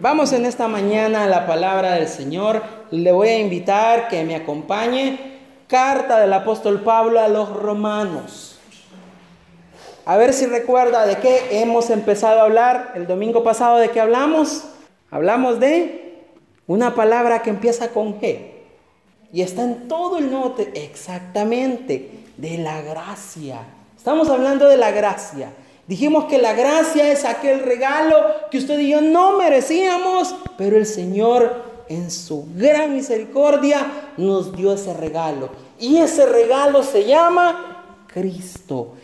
Vamos en esta mañana a la palabra del Señor. Le voy a invitar que me acompañe. Carta del apóstol Pablo a los romanos. A ver si recuerda de qué hemos empezado a hablar el domingo pasado. ¿De qué hablamos? Hablamos de una palabra que empieza con G. Y está en todo el Nuevo Exactamente, de la gracia. Estamos hablando de la gracia. Dijimos que la gracia es aquel regalo que usted y yo no merecíamos, pero el Señor en su gran misericordia nos dio ese regalo. Y ese regalo se llama Cristo.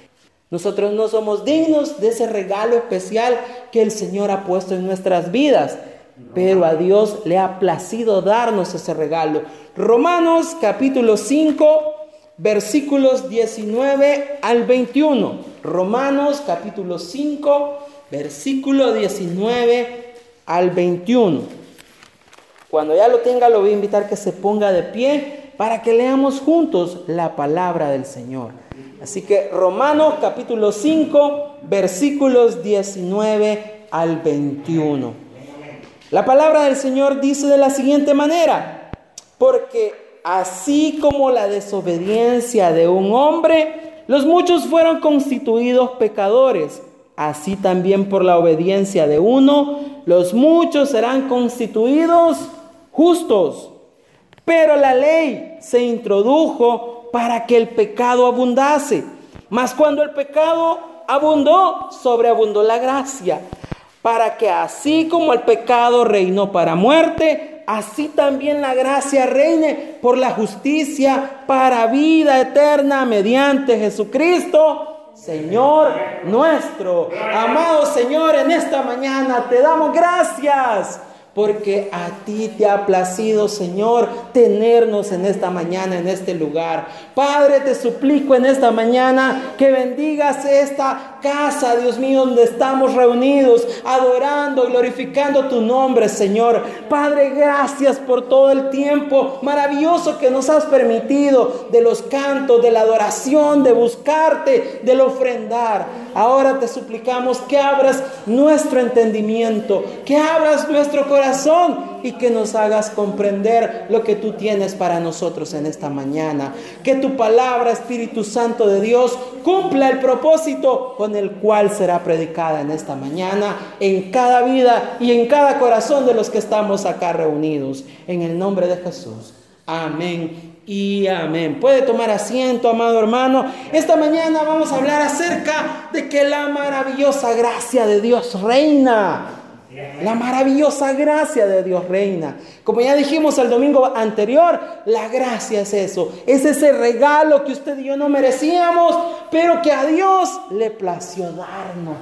Nosotros no somos dignos de ese regalo especial que el Señor ha puesto en nuestras vidas, pero a Dios le ha placido darnos ese regalo. Romanos capítulo 5, versículos 19 al 21. Romanos capítulo 5, versículo 19 al 21. Cuando ya lo tenga, lo voy a invitar que se ponga de pie para que leamos juntos la palabra del Señor. Así que Romanos capítulo 5, versículos 19 al 21. La palabra del Señor dice de la siguiente manera, porque así como la desobediencia de un hombre, los muchos fueron constituidos pecadores. Así también por la obediencia de uno, los muchos serán constituidos justos. Pero la ley se introdujo para que el pecado abundase. Mas cuando el pecado abundó, sobreabundó la gracia. Para que así como el pecado reinó para muerte, así también la gracia reine por la justicia para vida eterna mediante Jesucristo, Señor nuestro. Amado Señor, en esta mañana te damos gracias porque a ti te ha placido, Señor, tenernos en esta mañana, en este lugar. Padre, te suplico en esta mañana que bendigas esta casa, Dios mío, donde estamos reunidos, adorando, glorificando tu nombre, Señor. Padre, gracias por todo el tiempo maravilloso que nos has permitido de los cantos, de la adoración, de buscarte, del ofrendar. Ahora te suplicamos que abras nuestro entendimiento, que abras nuestro corazón y que nos hagas comprender lo que tú tienes para nosotros en esta mañana. Que tu palabra, Espíritu Santo de Dios, cumpla el propósito con el cual será predicada en esta mañana, en cada vida y en cada corazón de los que estamos acá reunidos. En el nombre de Jesús. Amén y amén. Puede tomar asiento, amado hermano. Esta mañana vamos a hablar acerca de que la maravillosa gracia de Dios reina. La maravillosa gracia de Dios reina. Como ya dijimos el domingo anterior, la gracia es eso. Es ese regalo que usted y yo no merecíamos, pero que a Dios le plació darnos.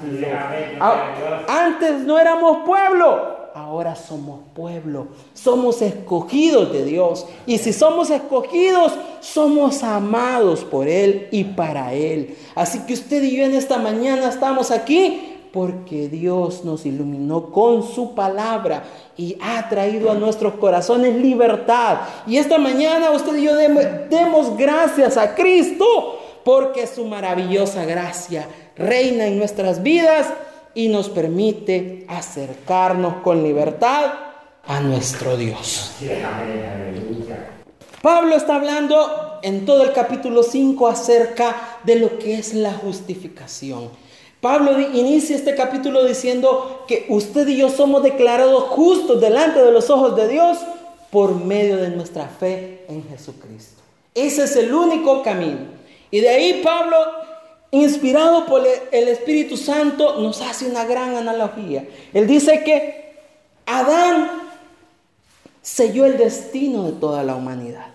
Antes no éramos pueblo, ahora somos pueblo. Somos escogidos de Dios. Y si somos escogidos, somos amados por Él y para Él. Así que usted y yo en esta mañana estamos aquí porque Dios nos iluminó con su palabra y ha traído a nuestros corazones libertad. Y esta mañana usted y yo demos gracias a Cristo porque su maravillosa gracia reina en nuestras vidas y nos permite acercarnos con libertad a nuestro Dios. Pablo está hablando en todo el capítulo 5 acerca de lo que es la justificación. Pablo inicia este capítulo diciendo que usted y yo somos declarados justos delante de los ojos de Dios por medio de nuestra fe en Jesucristo. Ese es el único camino. Y de ahí Pablo, inspirado por el Espíritu Santo, nos hace una gran analogía. Él dice que Adán selló el destino de toda la humanidad.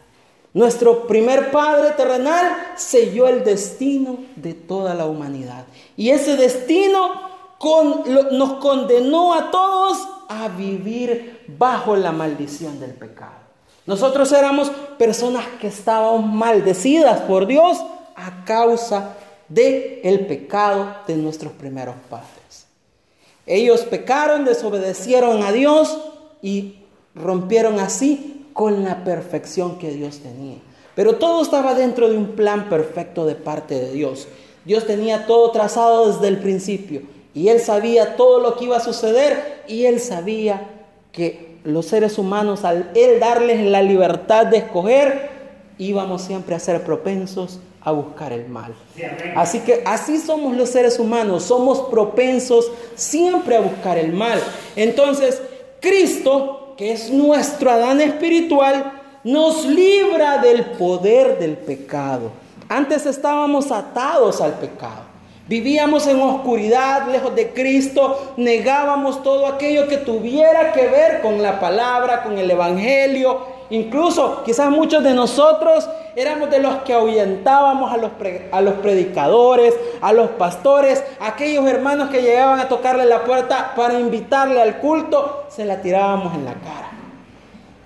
Nuestro primer padre terrenal selló el destino de toda la humanidad. Y ese destino nos condenó a todos a vivir bajo la maldición del pecado. Nosotros éramos personas que estábamos maldecidas por Dios a causa del el pecado de nuestros primeros padres. Ellos pecaron, desobedecieron a Dios y rompieron así con la perfección que Dios tenía. Pero todo estaba dentro de un plan perfecto de parte de Dios. Dios tenía todo trazado desde el principio y Él sabía todo lo que iba a suceder y Él sabía que los seres humanos, al Él darles la libertad de escoger, íbamos siempre a ser propensos a buscar el mal. Así que así somos los seres humanos, somos propensos siempre a buscar el mal. Entonces, Cristo, que es nuestro Adán espiritual, nos libra del poder del pecado. Antes estábamos atados al pecado. Vivíamos en oscuridad, lejos de Cristo, negábamos todo aquello que tuviera que ver con la palabra, con el Evangelio. Incluso quizás muchos de nosotros éramos de los que ahuyentábamos a los, a los predicadores, a los pastores, aquellos hermanos que llegaban a tocarle la puerta para invitarle al culto, se la tirábamos en la cara.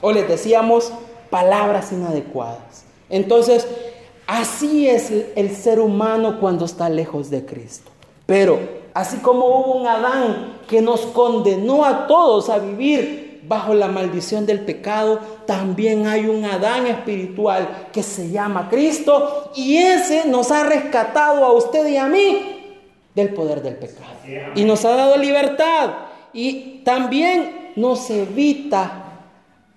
O les decíamos palabras inadecuadas. Entonces, Así es el ser humano cuando está lejos de Cristo. Pero así como hubo un Adán que nos condenó a todos a vivir bajo la maldición del pecado, también hay un Adán espiritual que se llama Cristo y ese nos ha rescatado a usted y a mí del poder del pecado. Y nos ha dado libertad y también nos evita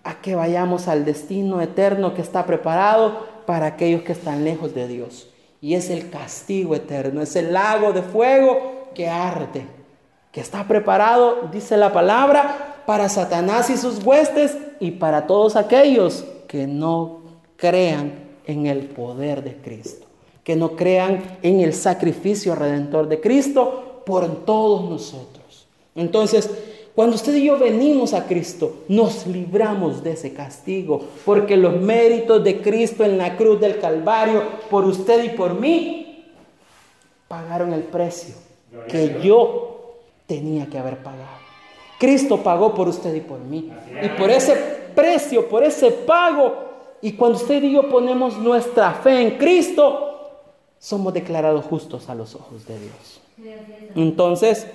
a que vayamos al destino eterno que está preparado para aquellos que están lejos de Dios. Y es el castigo eterno, es el lago de fuego que arde, que está preparado, dice la palabra, para Satanás y sus huestes y para todos aquellos que no crean en el poder de Cristo, que no crean en el sacrificio redentor de Cristo por todos nosotros. Entonces, cuando usted y yo venimos a Cristo, nos libramos de ese castigo, porque los méritos de Cristo en la cruz del Calvario, por usted y por mí, pagaron el precio que yo tenía que haber pagado. Cristo pagó por usted y por mí. Y por ese precio, por ese pago, y cuando usted y yo ponemos nuestra fe en Cristo, somos declarados justos a los ojos de Dios. Entonces,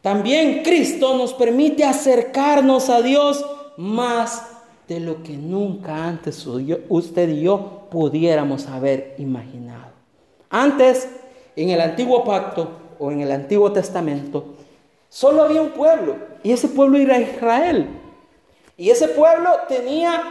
también Cristo nos permite acercarnos a Dios más de lo que nunca antes usted y yo pudiéramos haber imaginado. Antes, en el antiguo pacto o en el antiguo testamento, solo había un pueblo y ese pueblo era Israel. Y ese pueblo tenía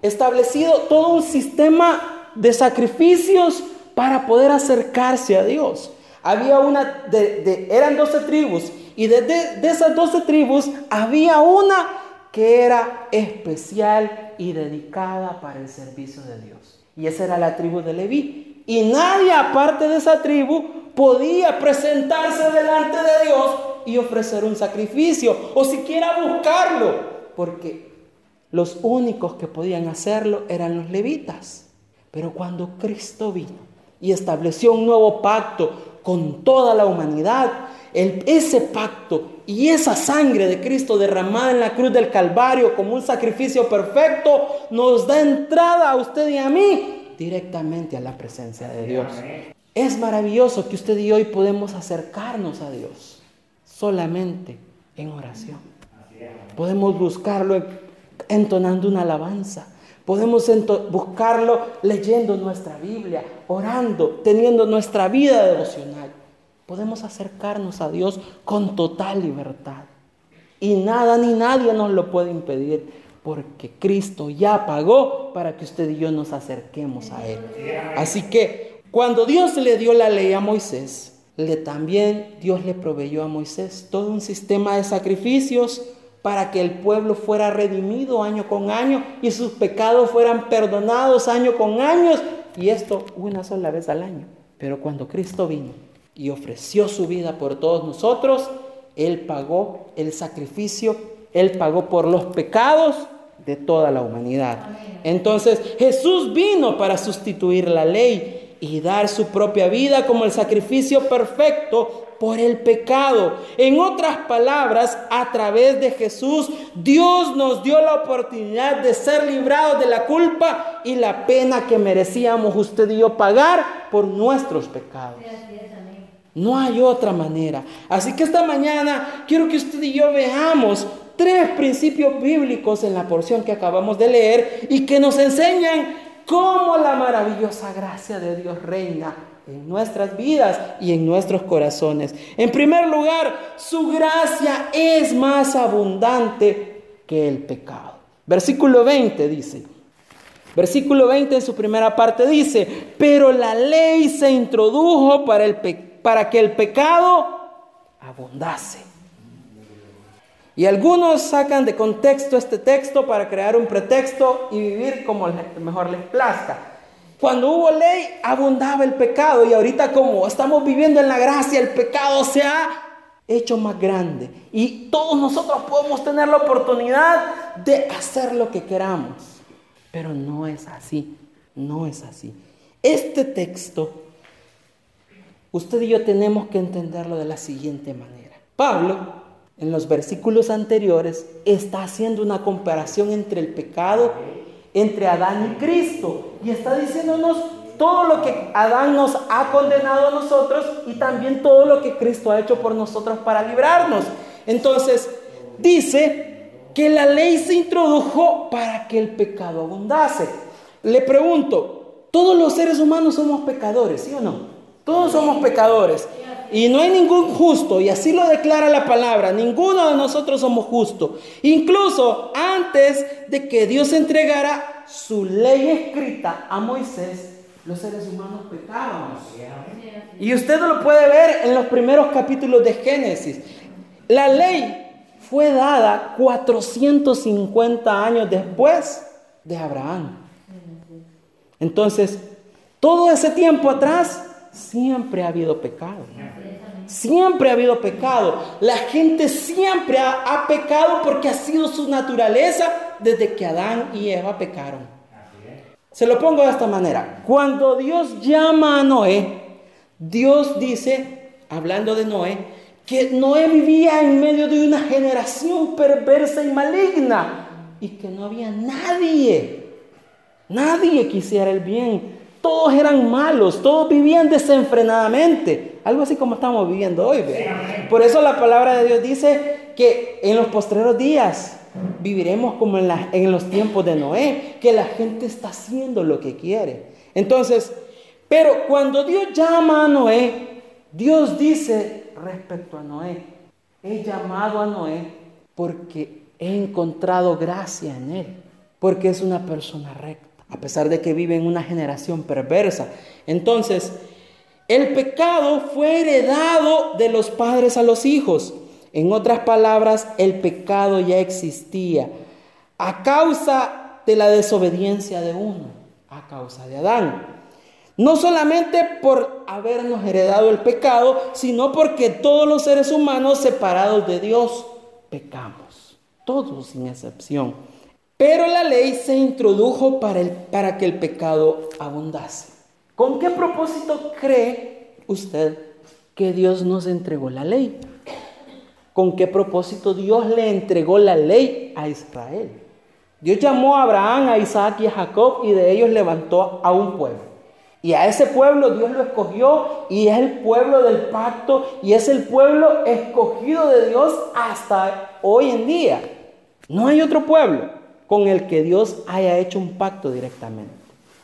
establecido todo un sistema de sacrificios para poder acercarse a Dios. Había una, de, eran 12 tribus y de, de esas 12 tribus había una que era especial y dedicada para el servicio de Dios. Y esa era la tribu de Leví. Y nadie aparte de esa tribu podía presentarse delante de Dios y ofrecer un sacrificio o siquiera buscarlo, porque los únicos que podían hacerlo eran los levitas. Pero cuando Cristo vino y estableció un nuevo pacto con toda la humanidad. ese pacto y esa sangre de Cristo derramada en la cruz del Calvario como un sacrificio perfecto nos da entrada a usted y a mí directamente a la presencia de Dios. Es maravilloso que usted y hoy podemos acercarnos a Dios solamente en oración. Podemos buscarlo entonando una alabanza Podemos buscarlo leyendo nuestra Biblia, orando, teniendo nuestra vida devocional. Podemos acercarnos a Dios con total libertad. Y nada ni nadie nos lo puede impedir, porque Cristo ya pagó para que usted y yo nos acerquemos a Él. Así que cuando Dios le dio la ley a Moisés, le, también Dios le proveyó a Moisés todo un sistema de sacrificios para que el pueblo fuera redimido año con año y sus pecados fueran perdonados año con año, y esto una sola vez al año. Pero cuando Cristo vino y ofreció su vida por todos nosotros, Él pagó el sacrificio, Él pagó por los pecados de toda la humanidad. Entonces Jesús vino para sustituir la ley y dar su propia vida como el sacrificio perfecto por el pecado. En otras palabras, a través de Jesús, Dios nos dio la oportunidad de ser librados de la culpa y la pena que merecíamos usted y yo pagar por nuestros pecados. No hay otra manera. Así que esta mañana quiero que usted y yo veamos tres principios bíblicos en la porción que acabamos de leer y que nos enseñan cómo la maravillosa gracia de Dios reina en nuestras vidas y en nuestros corazones. En primer lugar, su gracia es más abundante que el pecado. Versículo 20 dice, versículo 20 en su primera parte dice, pero la ley se introdujo para, el para que el pecado abundase. Y algunos sacan de contexto este texto para crear un pretexto y vivir como mejor les plazca. Cuando hubo ley, abundaba el pecado y ahorita como estamos viviendo en la gracia, el pecado se ha hecho más grande. Y todos nosotros podemos tener la oportunidad de hacer lo que queramos. Pero no es así, no es así. Este texto, usted y yo tenemos que entenderlo de la siguiente manera. Pablo en los versículos anteriores está haciendo una comparación entre el pecado, entre Adán y Cristo. Y está diciéndonos todo lo que Adán nos ha condenado a nosotros y también todo lo que Cristo ha hecho por nosotros para librarnos. Entonces, dice que la ley se introdujo para que el pecado abundase. Le pregunto, ¿todos los seres humanos somos pecadores, sí o no? Todos somos pecadores. Y no hay ningún justo, y así lo declara la palabra, ninguno de nosotros somos justos. Incluso antes de que Dios entregara su ley escrita a Moisés, los seres humanos pecábamos. Y usted lo puede ver en los primeros capítulos de Génesis. La ley fue dada 450 años después de Abraham. Entonces, todo ese tiempo atrás siempre ha habido pecado. Siempre ha habido pecado. La gente siempre ha, pecado porque ha sido su naturaleza desde que Adán y Eva pecaron. Se lo pongo de esta manera. Cuando Dios llama a Noé, Dios dice, hablando de Noé, que Noé vivía en medio de una generación perversa y maligna y que no había nadie, nadie quisiera el bien. Todos eran malos, todos vivían desenfrenadamente, algo así como estamos viviendo hoy. Por eso la palabra de Dios dice que en los postreros días viviremos como en, en los tiempos de Noé, que la gente está haciendo lo que quiere. Entonces, pero cuando Dios llama a Noé, Dios dice respecto a Noé, he llamado a Noé porque he encontrado gracia en él, porque es una persona recta a pesar de que vive en una generación perversa. Entonces, el pecado fue heredado de los padres a los hijos. En otras palabras, el pecado ya existía a causa de la desobediencia de uno, a causa de Adán. No solamente por habernos heredado el pecado, sino porque todos los seres humanos separados de Dios pecamos, todos sin excepción. Pero la ley se introdujo para, el, para que el pecado abundase. ¿Con qué propósito cree usted que Dios nos entregó la ley? ¿Con qué propósito Dios le entregó la ley a Israel? Dios llamó a Abraham, a Isaac y a Jacob y de ellos levantó a un pueblo. Y a ese pueblo Dios lo escogió y es el pueblo del pacto y es el pueblo escogido de Dios hasta hoy en día. No hay otro pueblo con el que Dios haya hecho un pacto directamente.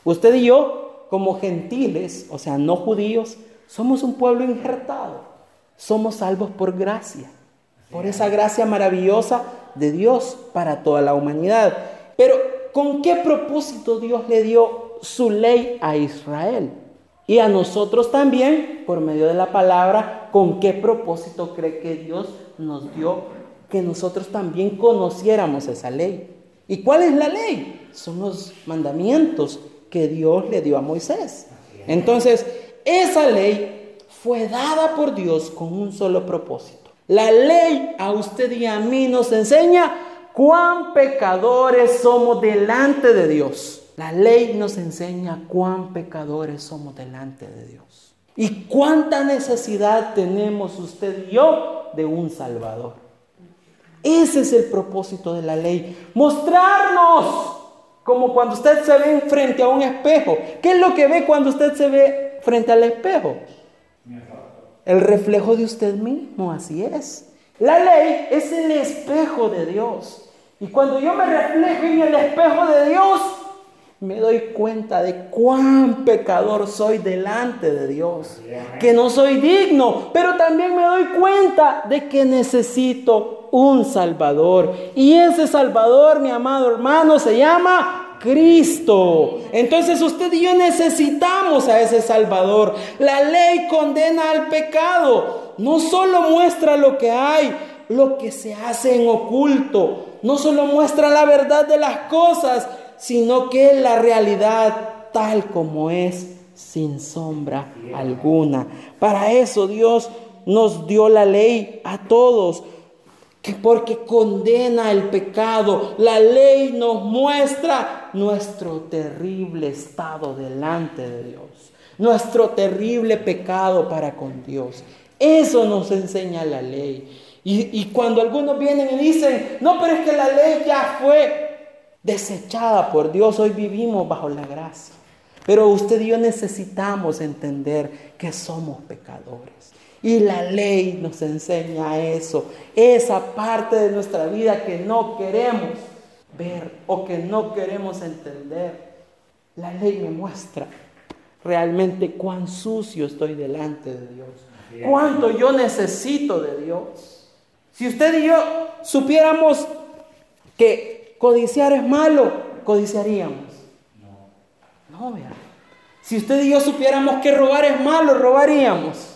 Usted y yo, como gentiles, o sea, no judíos, somos un pueblo injertado. Somos salvos por gracia, por esa gracia maravillosa de Dios para toda la humanidad. Pero, ¿con qué propósito Dios le dio su ley a Israel? Y a nosotros también, por medio de la palabra, ¿con qué propósito cree que Dios nos dio que nosotros también conociéramos esa ley? ¿Y cuál es la ley? Son los mandamientos que Dios le dio a Moisés. Entonces, esa ley fue dada por Dios con un solo propósito. La ley a usted y a mí nos enseña cuán pecadores somos delante de Dios. La ley nos enseña cuán pecadores somos delante de Dios. Y cuánta necesidad tenemos usted y yo de un Salvador. Ese es el propósito de la ley. Mostrarnos como cuando usted se ve frente a un espejo. ¿Qué es lo que ve cuando usted se ve frente al espejo? El reflejo de usted mismo, así es. La ley es el espejo de Dios. Y cuando yo me reflejo en el espejo de Dios, me doy cuenta de cuán pecador soy delante de Dios, que no soy digno, pero también me doy cuenta de que necesito un Salvador. Y ese Salvador, mi amado hermano, se llama Cristo. Entonces usted y yo necesitamos a ese Salvador. La ley condena al pecado. No solo muestra lo que hay, lo que se hace en oculto. No solo muestra la verdad de las cosas, sino que la realidad tal como es, sin sombra alguna. Para eso Dios nos dio la ley a todos, que porque condena el pecado, la ley nos muestra nuestro terrible estado delante de Dios, nuestro terrible pecado para con Dios. Eso nos enseña la ley. Y, y, cuando algunos vienen y dicen, no, pero es que la ley ya fue, desechada por Dios. Hoy vivimos bajo la gracia. Pero usted y yo necesitamos entender que somos pecadores. Y la ley nos enseña eso, esa parte de nuestra vida que no queremos ver o que no queremos entender. La ley me muestra realmente cuán sucio estoy delante de Dios, cuánto yo necesito de Dios. Si usted y yo supiéramos que ¿Codiciar es malo? ¿Codiciaríamos? No. No, vea. Si usted y yo supiéramos que robar es malo, robaríamos.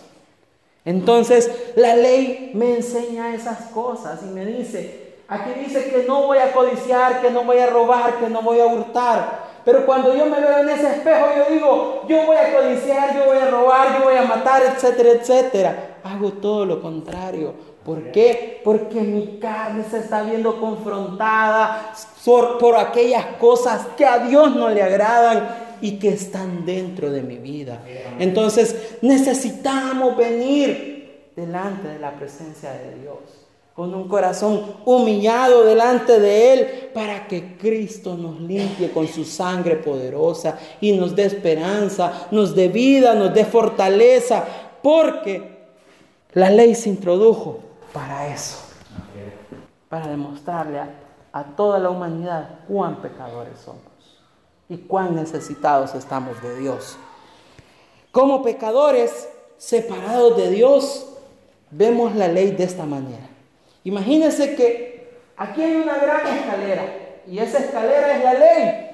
Entonces la ley me enseña esas cosas y me dice, aquí dice que no voy a codiciar, que no voy a robar, que no voy a hurtar. Pero cuando yo me veo en ese espejo, yo digo, yo voy a codiciar, yo voy a robar, yo voy a matar, etcétera, etcétera. Hago todo lo contrario ¿Por qué? Porque mi carne se está viendo confrontada por, aquellas cosas que a Dios no le agradan y que están dentro de mi vida. Entonces necesitamos venir delante de la presencia de Dios con un corazón humillado delante de Él para que Cristo nos limpie con su sangre poderosa y nos dé esperanza, nos dé vida, nos dé fortaleza, porque la ley se introdujo para eso, para demostrarle a, toda la humanidad cuán pecadores somos y cuán necesitados estamos de Dios. Como pecadores separados de Dios, vemos la ley de esta manera. Imagínense que aquí hay una gran escalera y esa escalera es la ley.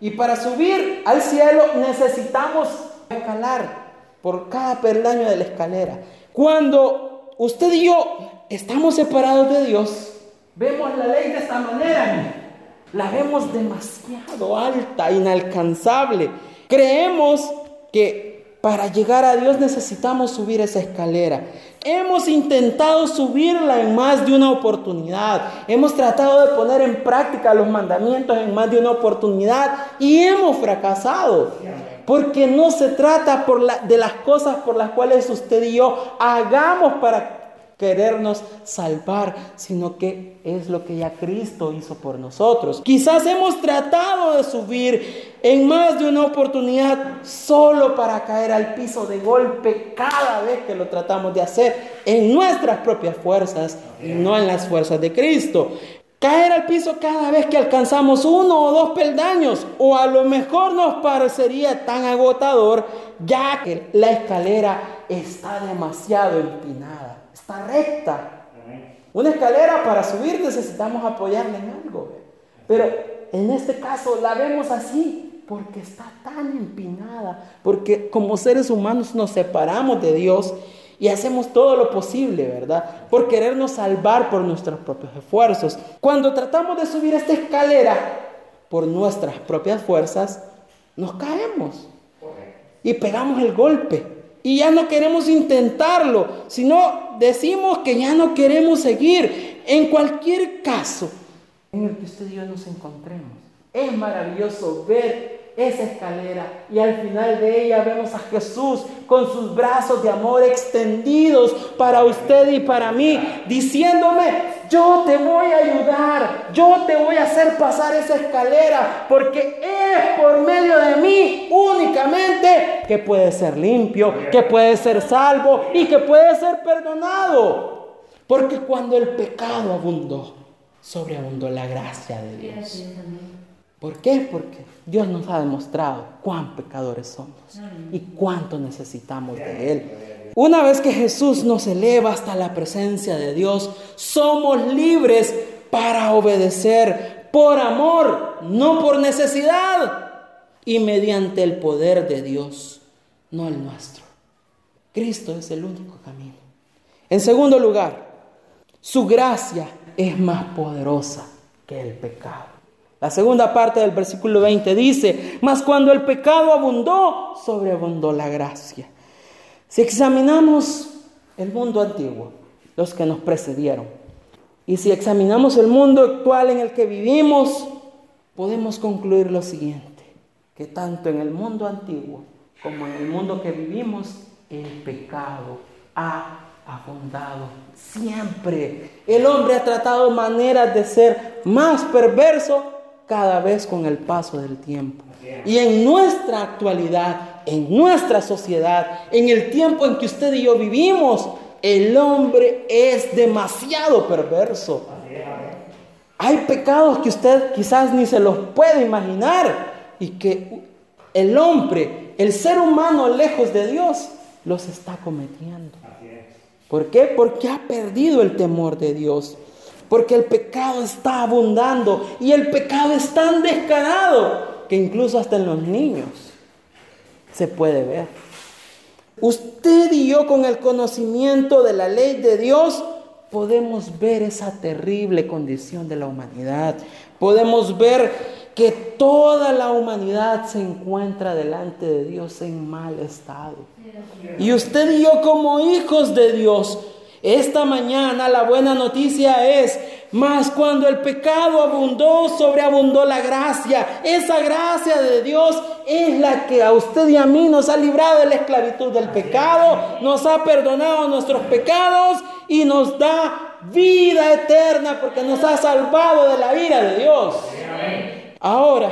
Y para subir al cielo necesitamos escalar por cada peldaño de la escalera. Cuando usted y yo estamos separados de Dios, vemos la ley de esta manera, la vemos demasiado alta, inalcanzable. Creemos que para llegar a Dios necesitamos subir esa escalera. Hemos intentado subirla en más de una oportunidad. Hemos tratado de poner en práctica los mandamientos en más de una oportunidad y hemos fracasado. Porque no se trata por de las cosas por las cuales usted y yo hagamos para querernos salvar, sino que es lo que ya Cristo hizo por nosotros. Quizás hemos tratado de subir en más de una oportunidad solo para caer al piso de golpe cada vez que lo tratamos de hacer en nuestras propias fuerzas y no en las fuerzas de Cristo. Caer al piso cada vez que alcanzamos uno o dos peldaños, o a lo mejor nos parecería tan agotador, ya que la escalera está demasiado empinada, está recta. Una escalera para subir necesitamos apoyarla en algo, pero en este caso la vemos así porque está tan empinada, porque como seres humanos nos separamos de Dios y hacemos todo lo posible, ¿verdad? Por querernos salvar por nuestros propios esfuerzos. Cuando tratamos de subir esta escalera por nuestras propias fuerzas, nos caemos y pegamos el golpe. Y ya no queremos intentarlo, sino decimos que ya no queremos seguir. En cualquier caso en el que usted y yo nos encontremos, es maravilloso ver esa escalera y al final de ella vemos a Jesús con sus brazos de amor extendidos para usted y para mí, diciéndome, yo te voy a ayudar, yo te voy a hacer pasar esa escalera, porque es por medio de mí únicamente que puede ser limpio, que puede ser salvo y que puede ser perdonado. Porque cuando el pecado abundó, sobreabundó la gracia de Dios. ¿Por qué? Porque Dios nos ha demostrado cuán pecadores somos y cuánto necesitamos de Él. Una vez que Jesús nos eleva hasta la presencia de Dios, somos libres para obedecer por amor, no por necesidad, y mediante el poder de Dios, no el nuestro. Cristo es el único camino. En segundo lugar, su gracia es más poderosa que el pecado. La segunda parte del versículo 20 dice, mas cuando el pecado abundó, sobreabundó la gracia. Si examinamos el mundo antiguo, los que nos precedieron, y si examinamos el mundo actual en el que vivimos, podemos concluir lo siguiente, que tanto en el mundo antiguo como en el mundo que vivimos, el pecado ha abundado siempre. El hombre ha tratado maneras de ser más perverso cada vez con el paso del tiempo. Y en nuestra actualidad, en nuestra sociedad, en el tiempo en que usted y yo vivimos, el hombre es demasiado perverso. Hay pecados que usted quizás ni se los puede imaginar y que el hombre, el ser humano lejos de Dios, los está cometiendo. ¿Por qué? Porque ha perdido el temor de Dios. Porque el pecado está abundando y el pecado es tan descarado que incluso hasta en los niños se puede ver. Usted y yo con el conocimiento de la ley de Dios podemos ver esa terrible condición de la humanidad. Podemos ver que toda la humanidad se encuentra delante de Dios en mal estado. Y usted y yo como hijos de Dios, esta mañana la buena noticia es mas cuando el pecado abundó, sobreabundó la gracia. Esa gracia de Dios es la que a usted y a mí nos ha librado de la esclavitud del pecado, nos ha perdonado nuestros pecados y nos da vida eterna porque nos ha salvado de la ira de Dios. Ahora,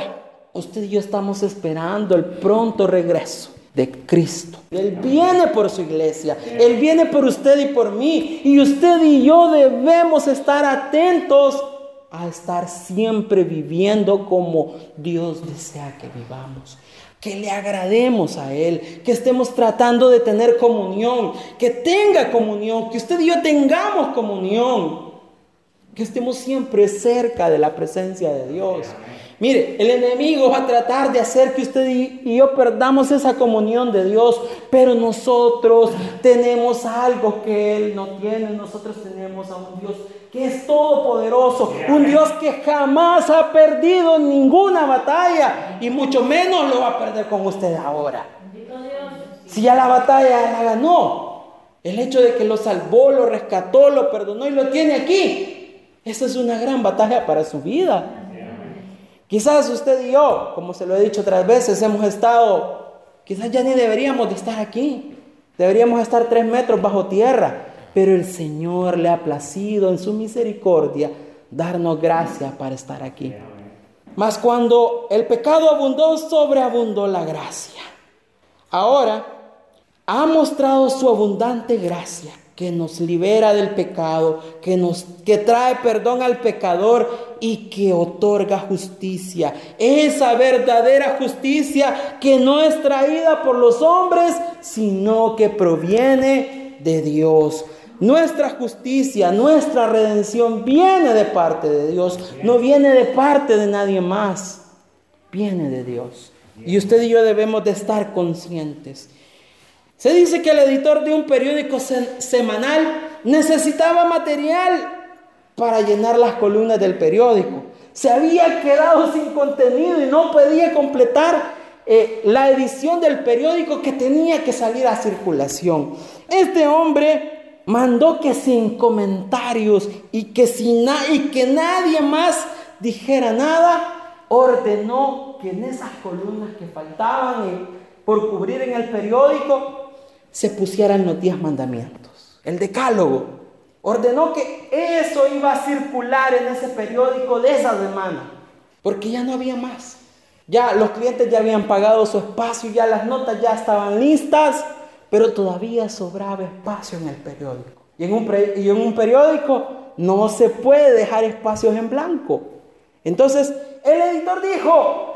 usted y yo estamos esperando el pronto regreso de Cristo. Él viene por su iglesia, Él viene por usted y por mí. Y usted y yo debemos estar atentos a estar siempre viviendo como Dios desea que vivamos. Que le agrademos a Él, que estemos tratando de tener comunión, que tenga comunión, que usted y yo tengamos comunión, que estemos siempre cerca de la presencia de Dios. Mire, el enemigo va a tratar de hacer que usted y yo perdamos esa comunión de Dios, pero nosotros tenemos algo que Él no tiene. Nosotros tenemos a un Dios que es todopoderoso, un Dios que jamás ha perdido ninguna batalla y mucho menos lo va a perder con usted ahora. Si ya la batalla la ganó, el hecho de que lo salvó, lo rescató, lo perdonó y lo tiene aquí, esa es una gran batalla para su vida. Quizás usted y yo, como se lo he dicho otras veces, hemos estado, quizás ya ni deberíamos de estar aquí. Deberíamos estar tres metros bajo tierra. Pero el Señor le ha placido en su misericordia darnos gracia para estar aquí. Mas cuando el pecado abundó, sobreabundó la gracia. Ahora ha mostrado su abundante gracia que nos libera del pecado, que nos que trae perdón al pecador y que otorga justicia. Esa verdadera justicia que no es traída por los hombres, sino que proviene de Dios. Nuestra justicia, nuestra redención viene de parte de Dios, no viene de parte de nadie más, viene de Dios. Y usted y yo debemos de estar conscientes se dice que el editor de un periódico semanal necesitaba material para llenar las columnas del periódico. Se había quedado sin contenido y no podía completar eh, la edición del periódico que tenía que salir a circulación. Este hombre mandó que sin comentarios y que, sin y que nadie más dijera nada, ordenó que en esas columnas que faltaban eh, por cubrir en el periódico, se pusieran los diez mandamientos. El decálogo ordenó que eso iba a circular en ese periódico de esa semana, porque ya no había más. Ya los clientes ya habían pagado su espacio, ya las notas ya estaban listas, pero todavía sobraba espacio en el periódico. Y en un, y en un periódico no se puede dejar espacios en blanco. Entonces, el editor dijo,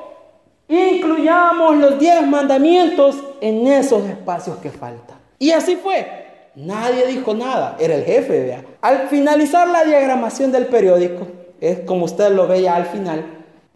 incluyamos los diez mandamientos en esos espacios que faltan. Y así fue. Nadie dijo nada, era el jefe, vea. Al finalizar la diagramación del periódico, es como usted lo ve al final,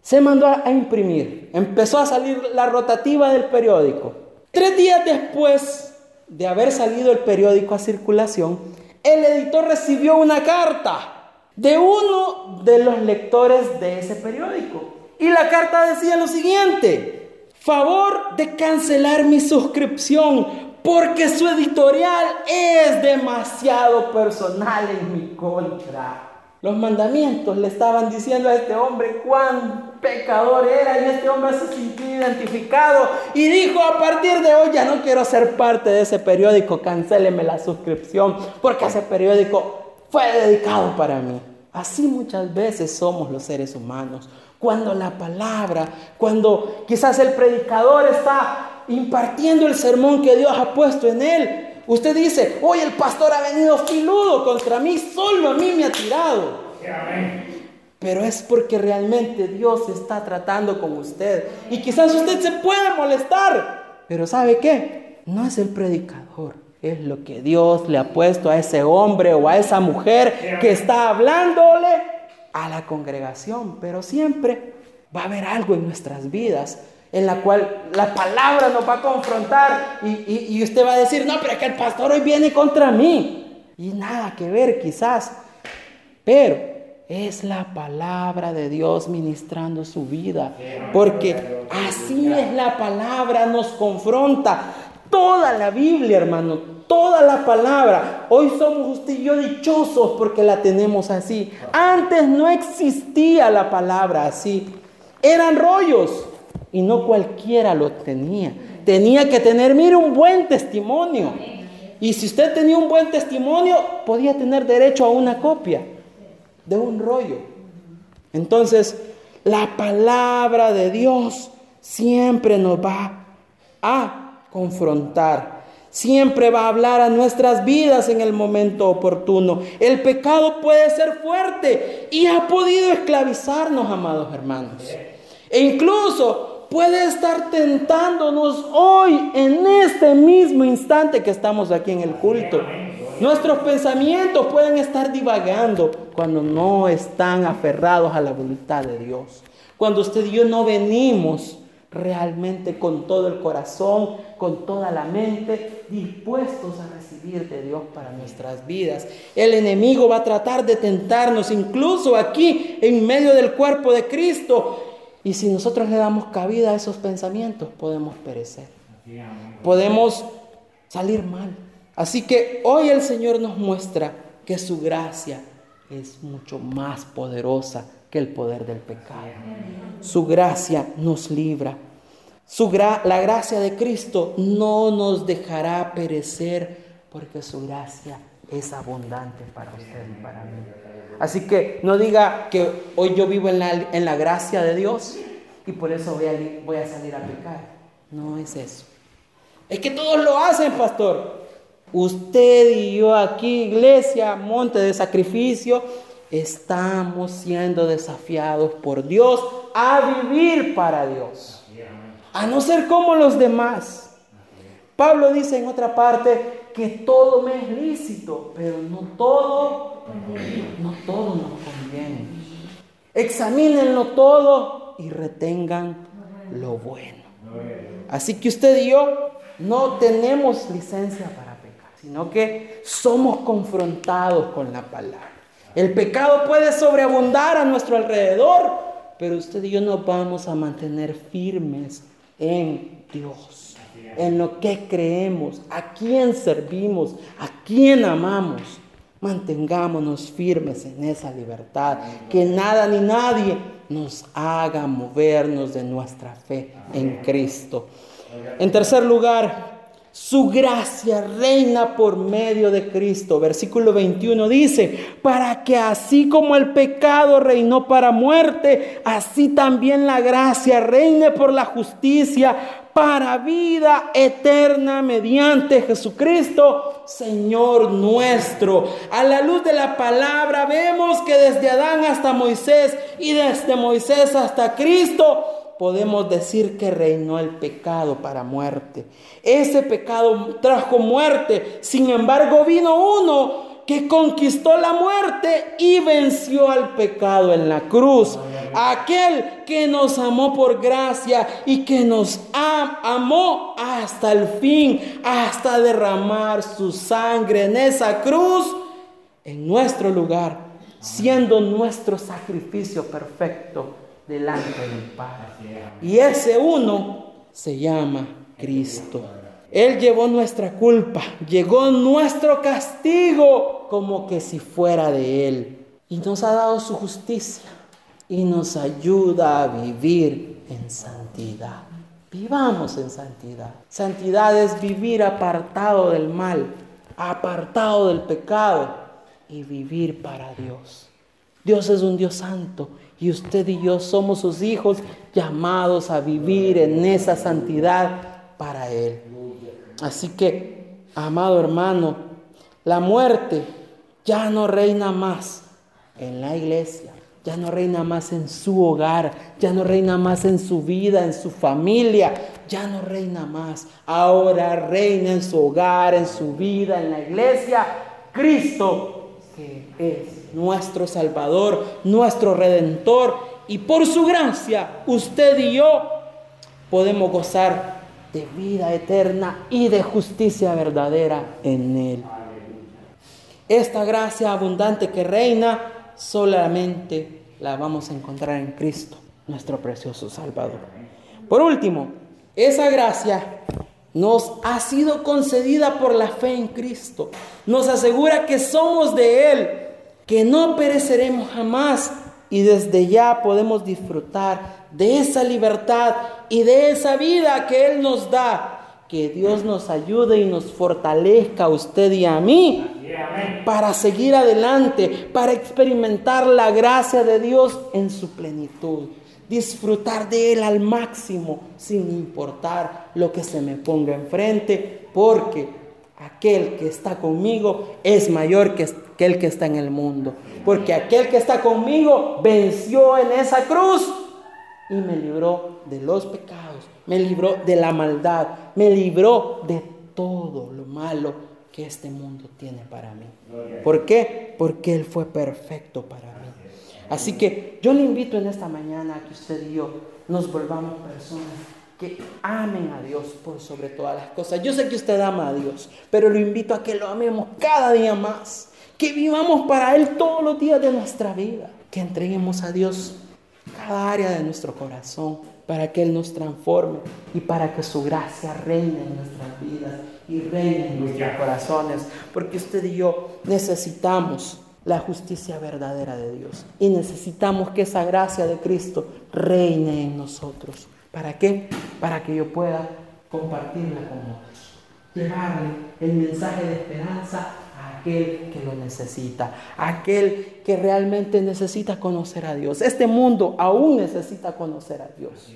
se mandó a imprimir. Empezó a salir la rotativa del periódico. Tres días después de haber salido el periódico a circulación, el editor recibió una carta de uno de los lectores de ese periódico. Y la carta decía lo siguiente, favor de cancelar mi suscripción porque su editorial es demasiado personal en mi contra. Los mandamientos le estaban diciendo a este hombre cuán pecador era y este hombre se sintió identificado y dijo a partir de hoy ya no quiero ser parte de ese periódico, cancéleme la suscripción porque ese periódico fue dedicado para mí. Así muchas veces somos los seres humanos. Cuando la palabra, cuando quizás el predicador está impartiendo el sermón que Dios ha puesto en él. Usted dice, hoy el pastor ha venido filudo contra mí, solo a mí me ha tirado. Pero es porque realmente Dios está tratando con usted. Y quizás usted se puede molestar. Pero ¿sabe qué? No es el predicador. Es lo que Dios le ha puesto a ese hombre o a esa mujer que está hablándole a la congregación. Pero siempre va a haber algo en nuestras vidas en la cual la palabra nos va a confrontar y, usted va a decir, no, pero es que el pastor hoy viene contra mí. Y nada que ver quizás, pero es la palabra de Dios ministrando su vida, porque así es la palabra, nos confronta. Toda la Biblia, hermano, toda la palabra. Hoy somos usted y yo dichosos porque la tenemos así. Antes no existía la palabra así. Eran rollos, y no cualquiera lo tenía. Tenía que tener, mire, un buen testimonio. Y si usted tenía un buen testimonio, podía tener derecho a una copia de un rollo. Entonces, la palabra de Dios siempre nos va a confrontar. Siempre va a hablar a nuestras vidas en el momento oportuno. El pecado puede ser fuerte y ha podido esclavizarnos, amados hermanos. E incluso puede estar tentándonos hoy, en este mismo instante que estamos aquí en el culto. Nuestros pensamientos pueden estar divagando cuando no están aferrados a la voluntad de Dios. Cuando usted y yo no venimos realmente con todo el corazón, con toda la mente, dispuestos a recibir de Dios para nuestras vidas. El enemigo va a tratar de tentarnos, incluso aquí en medio del cuerpo de Cristo, y si nosotros le damos cabida a esos pensamientos, podemos perecer. Podemos salir mal. Así que hoy el Señor nos muestra que su gracia es mucho más poderosa que el poder del pecado. Su gracia nos libra. Su la gracia de Cristo no nos dejará perecer porque su gracia es abundante para usted y para mí. Así que no diga que hoy yo vivo en la, en la gracia de Dios y por eso voy a, voy a salir a pecar. No es eso. Es que todos lo hacen, pastor. Usted y yo aquí, iglesia, monte de sacrificio, estamos siendo desafiados por Dios a vivir para Dios. A no ser como los demás. Pablo dice en otra parte, que todo me es lícito, pero no todo, no todo nos conviene. Examínenlo todo y retengan lo bueno. Así que usted y yo no tenemos licencia para pecar, sino que somos confrontados con la palabra. El pecado puede sobreabundar a nuestro alrededor, pero usted y yo nos vamos a mantener firmes en Dios en lo que creemos, a quién servimos, a quién amamos. Mantengámonos firmes en esa libertad, que nada ni nadie nos haga movernos de nuestra fe en Cristo. En tercer lugar, Su gracia reina por medio de Cristo. Versículo 21 dice, para que así como el pecado reinó para muerte, así también la gracia reine por la justicia para vida eterna mediante Jesucristo, Señor nuestro. A la luz de la palabra vemos que desde Adán hasta Moisés y desde Moisés hasta Cristo, podemos decir que reinó el pecado para muerte. Ese pecado trajo muerte, sin embargo vino uno que conquistó la muerte y venció al pecado en la cruz. Aquel que nos amó por gracia y que nos amó hasta el fin, hasta derramar su sangre en esa cruz, en nuestro lugar, siendo nuestro sacrificio perfecto delante del Padre. Y ese uno se llama Cristo. Él llevó nuestra culpa, llegó nuestro castigo como que si fuera de Él. Y nos ha dado su justicia y nos ayuda a vivir en santidad. Vivamos en santidad. Santidad es vivir apartado del mal, apartado del pecado y vivir para Dios. Dios es un Dios santo y usted y yo somos sus hijos llamados a vivir en esa santidad para Él. Así que, amado hermano, la muerte ya no reina más en la iglesia, ya no reina más en su hogar, ya no reina más en su vida, en su familia, ya no reina más. Ahora reina en su hogar, en su vida, en la iglesia, Cristo, que es nuestro Salvador, nuestro Redentor, y por su gracia usted y yo podemos gozar de vida eterna y de justicia verdadera en Él. Esta gracia abundante que reina solamente la vamos a encontrar en Cristo, nuestro precioso Salvador. Por último, esa gracia nos ha sido concedida por la fe en Cristo. Nos asegura que somos de Él, que no pereceremos jamás y desde ya podemos disfrutar de esa libertad y de esa vida que Él nos da. Que Dios nos ayude y nos fortalezca a usted y a mí para seguir adelante, para experimentar la gracia de Dios en su plenitud. Disfrutar de Él al máximo sin importar lo que se me ponga enfrente, porque aquel que está conmigo es mayor que que está en el mundo. Porque aquel que está conmigo venció en esa cruz y me libró de los pecados, me libró de la maldad, me libró de todo lo malo que este mundo tiene para mí. ¿Por qué? Porque Él fue perfecto para mí. Así que yo le invito en esta mañana a que usted y yo nos volvamos personas que amen a Dios por sobre todas las cosas. Yo sé que usted ama a Dios, pero lo invito a que lo amemos cada día más, que vivamos para Él todos los días de nuestra vida, que entreguemos a Dios cada área de nuestro corazón para que Él nos transforme y para que su gracia reine en nuestras vidas y reine en nuestros corazones. Porque usted y yo necesitamos la justicia verdadera de Dios y necesitamos que esa gracia de Cristo reine en nosotros. ¿Para qué? Para que yo pueda compartirla con otros. Llevarle el mensaje de esperanza aquel que lo necesita, aquel que realmente necesita conocer a Dios. Este mundo aún necesita conocer a Dios.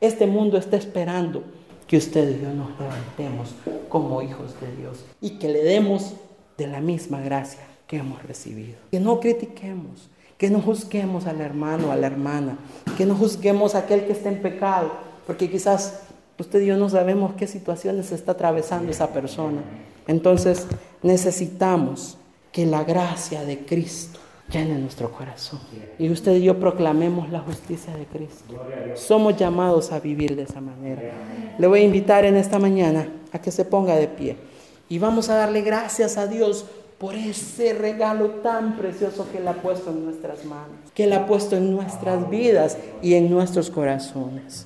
Este mundo está esperando que usted y yo nos levantemos como hijos de Dios y que le demos de la misma gracia que hemos recibido. Que no critiquemos, que no juzguemos al hermano a la hermana, que no juzguemos a aquel que está en pecado, porque quizás usted y yo no sabemos qué situaciones está atravesando esa persona. Entonces necesitamos que la gracia de Cristo llene nuestro corazón. Y usted y yo proclamemos la justicia de Cristo. Somos llamados a vivir de esa manera. Le voy a invitar en esta mañana a que se ponga de pie. Y vamos a darle gracias a Dios por ese regalo tan precioso que Él ha puesto en nuestras manos, que Él ha puesto en nuestras vidas y en nuestros corazones.